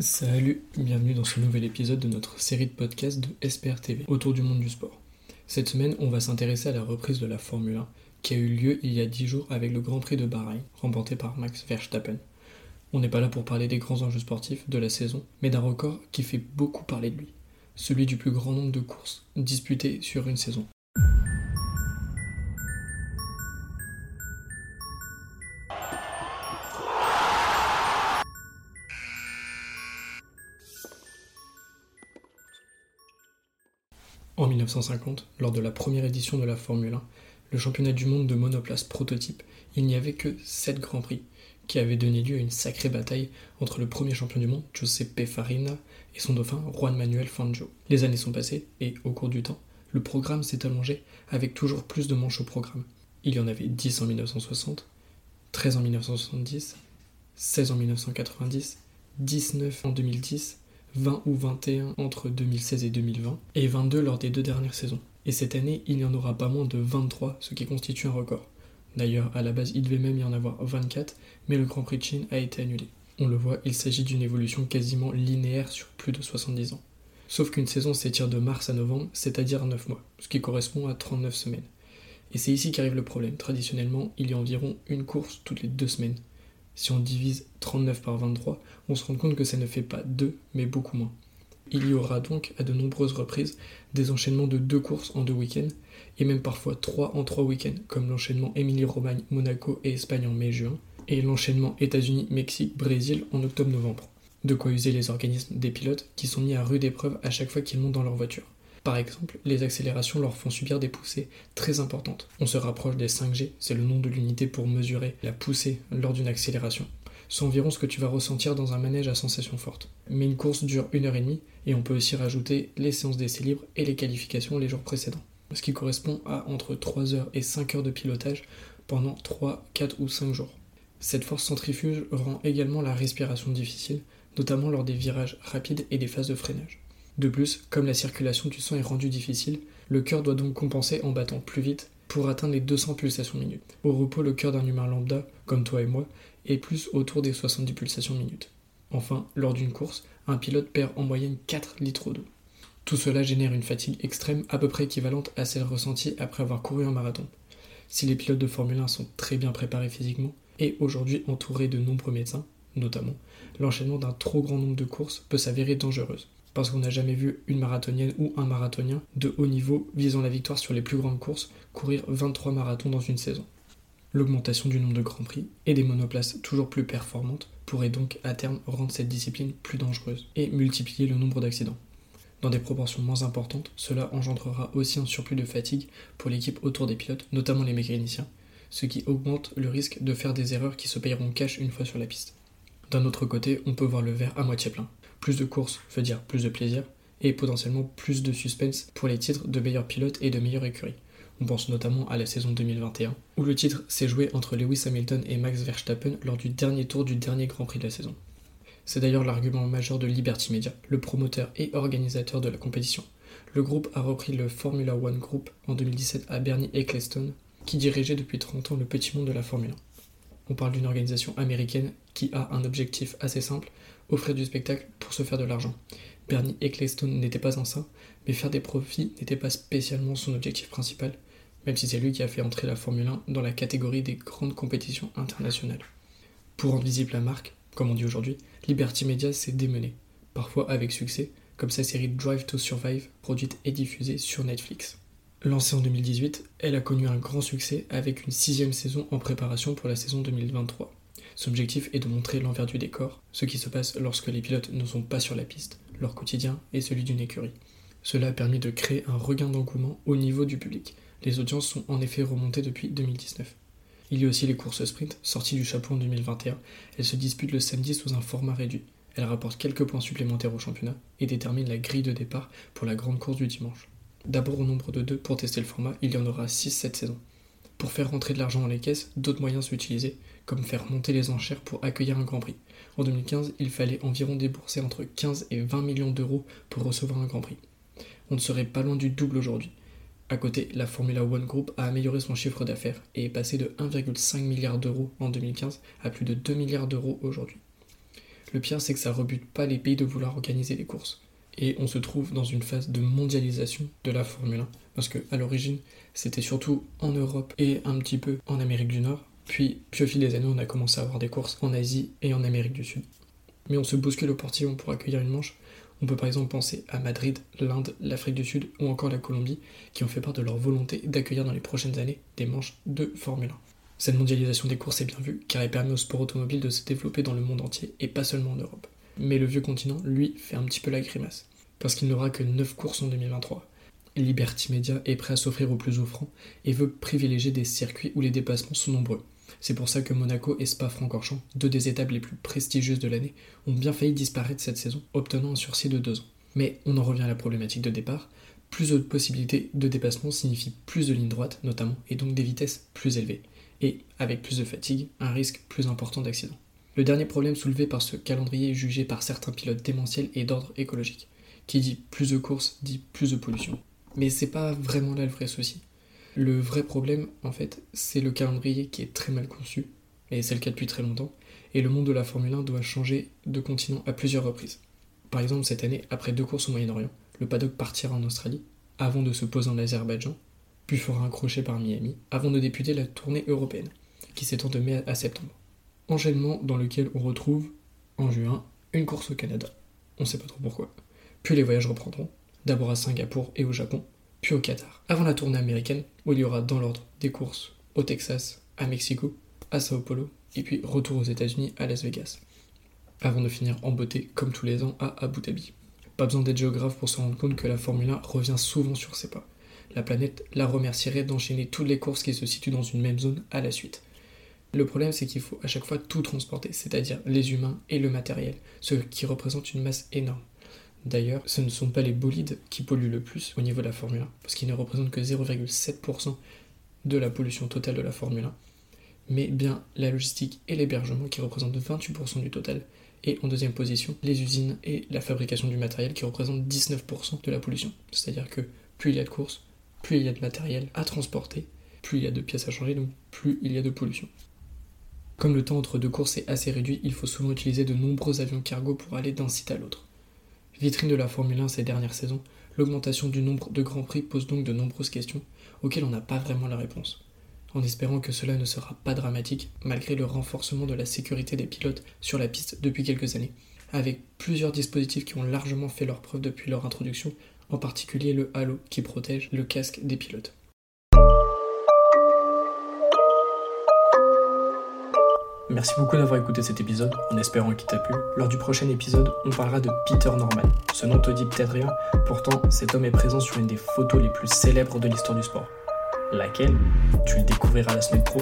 Salut, bienvenue dans ce nouvel épisode de notre série de podcasts de SPR TV autour du monde du sport. Cette semaine, on va s'intéresser à la reprise de la Formule 1 qui a eu lieu il y a 10 jours avec le Grand Prix de Bahreïn, remporté par Max Verstappen. On n'est pas là pour parler des grands enjeux sportifs de la saison, mais d'un record qui fait beaucoup parler de lui, celui du plus grand nombre de courses disputées sur une saison. En 1950, lors de la première édition de la Formule 1, le championnat du monde de monoplace prototype, il n'y avait que 7 grands prix, qui avaient donné lieu à une sacrée bataille entre le premier champion du monde, Giuseppe Farina, et son dauphin, Juan Manuel Fangio. Les années sont passées, et au cours du temps, le programme s'est allongé avec toujours plus de manches au programme. Il y en avait 10 en 1960, 13 en 1970, 16 en 1990, 19 en 2010, 20 ou 21 entre 2016 et 2020, et 22 lors des deux dernières saisons. Et cette année, il n'y en aura pas moins de 23, ce qui constitue un record. D'ailleurs, à la base, il devait même y en avoir 24, mais le Grand Prix de Chine a été annulé. On le voit, il s'agit d'une évolution quasiment linéaire sur plus de 70 ans. Sauf qu'une saison s'étire de mars à novembre, c'est-à-dire 9 mois, ce qui correspond à 39 semaines. Et c'est ici qu'arrive le problème. Traditionnellement, il y a environ une course toutes les deux semaines, si on divise 39 par 23, on se rend compte que ça ne fait pas 2, mais beaucoup moins. Il y aura donc à de nombreuses reprises des enchaînements de deux courses en deux week-ends, et même parfois trois en trois week-ends, comme l'enchaînement Émilie-Romagne, Monaco et Espagne en mai-juin, et l'enchaînement États-Unis, Mexique, Brésil en octobre-novembre. De quoi user les organismes des pilotes qui sont mis à rude épreuve à chaque fois qu'ils montent dans leur voiture. Par exemple, les accélérations leur font subir des poussées très importantes. On se rapproche des 5G, c'est le nom de l'unité pour mesurer la poussée lors d'une accélération. C'est environ ce que tu vas ressentir dans un manège à sensation forte. Mais une course dure une heure et demie, et on peut aussi rajouter les séances d'essai libre et les qualifications les jours précédents. Ce qui correspond à entre 3 heures et 5 heures de pilotage pendant 3, 4 ou 5 jours. Cette force centrifuge rend également la respiration difficile, notamment lors des virages rapides et des phases de freinage. De plus, comme la circulation du sang est rendue difficile, le cœur doit donc compenser en battant plus vite pour atteindre les 200 pulsations minutes. Au repos, le cœur d'un humain lambda, comme toi et moi, est plus autour des 70 pulsations minutes. Enfin, lors d'une course, un pilote perd en moyenne 4 litres d'eau. Tout cela génère une fatigue extrême à peu près équivalente à celle ressentie après avoir couru un marathon. Si les pilotes de Formule 1 sont très bien préparés physiquement et aujourd'hui entourés de nombreux médecins, notamment, l'enchaînement d'un trop grand nombre de courses peut s'avérer dangereuse parce qu'on n'a jamais vu une marathonienne ou un marathonien de haut niveau visant la victoire sur les plus grandes courses courir 23 marathons dans une saison. L'augmentation du nombre de grands prix et des monoplaces toujours plus performantes pourrait donc à terme rendre cette discipline plus dangereuse et multiplier le nombre d'accidents. Dans des proportions moins importantes, cela engendrera aussi un surplus de fatigue pour l'équipe autour des pilotes, notamment les mécaniciens, ce qui augmente le risque de faire des erreurs qui se payeront cash une fois sur la piste. D'un autre côté, on peut voir le verre à moitié plein. Plus de courses veut dire plus de plaisir et potentiellement plus de suspense pour les titres de meilleurs pilotes et de meilleures écuries. On pense notamment à la saison 2021, où le titre s'est joué entre Lewis Hamilton et Max Verstappen lors du dernier tour du dernier Grand Prix de la saison. C'est d'ailleurs l'argument majeur de Liberty Media, le promoteur et organisateur de la compétition. Le groupe a repris le Formula One Group en 2017 à Bernie Eccleston, qui dirigeait depuis 30 ans le petit monde de la Formule 1. On parle d'une organisation américaine qui a un objectif assez simple, offrir du spectacle pour se faire de l'argent. Bernie Ecclestone n'était pas un mais faire des profits n'était pas spécialement son objectif principal, même si c'est lui qui a fait entrer la Formule 1 dans la catégorie des grandes compétitions internationales. Pour rendre visible la marque, comme on dit aujourd'hui, Liberty Media s'est démené, parfois avec succès, comme sa série Drive to Survive, produite et diffusée sur Netflix. Lancée en 2018, elle a connu un grand succès avec une sixième saison en préparation pour la saison 2023. Son objectif est de montrer l'envers du décor, ce qui se passe lorsque les pilotes ne sont pas sur la piste, leur quotidien et celui d'une écurie. Cela a permis de créer un regain d'engouement au niveau du public. Les audiences sont en effet remontées depuis 2019. Il y a aussi les courses sprint, sorties du chapeau en 2021. Elles se disputent le samedi sous un format réduit. Elles rapportent quelques points supplémentaires au championnat et déterminent la grille de départ pour la grande course du dimanche. D'abord au nombre de deux pour tester le format, il y en aura 6 cette saison. Pour faire rentrer de l'argent dans les caisses, d'autres moyens sont utilisés, comme faire monter les enchères pour accueillir un Grand Prix. En 2015, il fallait environ débourser entre 15 et 20 millions d'euros pour recevoir un Grand Prix. On ne serait pas loin du double aujourd'hui. À côté, la Formula One Group a amélioré son chiffre d'affaires et est passé de 1,5 milliard d'euros en 2015 à plus de 2 milliards d'euros aujourd'hui. Le pire, c'est que ça rebute pas les pays de vouloir organiser les courses. Et on se trouve dans une phase de mondialisation de la Formule 1, parce que à l'origine, c'était surtout en Europe et un petit peu en Amérique du Nord. Puis, puis au fil des années, on a commencé à avoir des courses en Asie et en Amérique du Sud. Mais on se bouscule au portillon pour accueillir une manche. On peut par exemple penser à Madrid, l'Inde, l'Afrique du Sud ou encore la Colombie, qui ont fait part de leur volonté d'accueillir dans les prochaines années des manches de Formule 1. Cette mondialisation des courses est bien vue, car elle permet au sport automobile de se développer dans le monde entier et pas seulement en Europe. Mais le vieux continent, lui, fait un petit peu la grimace, parce qu'il n'aura que 9 courses en 2023. Liberty Media est prêt à s'offrir aux plus offrants et veut privilégier des circuits où les dépassements sont nombreux. C'est pour ça que Monaco et Spa-Francorchamps, deux des étapes les plus prestigieuses de l'année, ont bien failli disparaître cette saison, obtenant un sursis de deux ans. Mais on en revient à la problématique de départ. Plus de possibilités de dépassement signifie plus de lignes droites, notamment, et donc des vitesses plus élevées. Et, avec plus de fatigue, un risque plus important d'accident. Le dernier problème soulevé par ce calendrier jugé par certains pilotes démentiels est d'ordre écologique. Qui dit plus de courses dit plus de pollution. Mais c'est pas vraiment là le vrai souci. Le vrai problème, en fait, c'est le calendrier qui est très mal conçu, et c'est le cas depuis très longtemps, et le monde de la Formule 1 doit changer de continent à plusieurs reprises. Par exemple, cette année, après deux courses au Moyen-Orient, le paddock partira en Australie, avant de se poser en Azerbaïdjan, puis fera un crochet par Miami, avant de débuter la tournée européenne, qui s'étend de mai à septembre. Enchaînement dans lequel on retrouve, en juin, une course au Canada. On sait pas trop pourquoi. Puis les voyages reprendront, d'abord à Singapour et au Japon, puis au Qatar, avant la tournée américaine, où il y aura dans l'ordre des courses au Texas, à Mexico, à Sao Paulo, et puis retour aux États-Unis à Las Vegas, avant de finir en beauté, comme tous les ans, à Abu Dhabi. Pas besoin d'être géographe pour se rendre compte que la Formule 1 revient souvent sur ses pas. La planète la remercierait d'enchaîner toutes les courses qui se situent dans une même zone à la suite. Le problème, c'est qu'il faut à chaque fois tout transporter, c'est-à-dire les humains et le matériel, ce qui représente une masse énorme. D'ailleurs, ce ne sont pas les bolides qui polluent le plus au niveau de la Formule 1, parce qu'ils ne représentent que 0,7% de la pollution totale de la Formule 1, mais bien la logistique et l'hébergement qui représentent 28% du total, et en deuxième position, les usines et la fabrication du matériel qui représentent 19% de la pollution. C'est-à-dire que plus il y a de courses, plus il y a de matériel à transporter, plus il y a de pièces à changer, donc plus il y a de pollution. Comme le temps entre deux courses est assez réduit, il faut souvent utiliser de nombreux avions cargo pour aller d'un site à l'autre. Vitrine de la Formule 1 ces dernières saisons, l'augmentation du nombre de grands prix pose donc de nombreuses questions auxquelles on n'a pas vraiment la réponse. En espérant que cela ne sera pas dramatique, malgré le renforcement de la sécurité des pilotes sur la piste depuis quelques années, avec plusieurs dispositifs qui ont largement fait leur preuve depuis leur introduction, en particulier le halo qui protège le casque des pilotes. Merci beaucoup d'avoir écouté cet épisode, en espérant qu'il t'a plu. Lors du prochain épisode, on parlera de Peter Norman. Ce nom te dit peut-être rien, pourtant cet homme est présent sur une des photos les plus célèbres de l'histoire du sport. Laquelle? Tu le découvriras la semaine pro.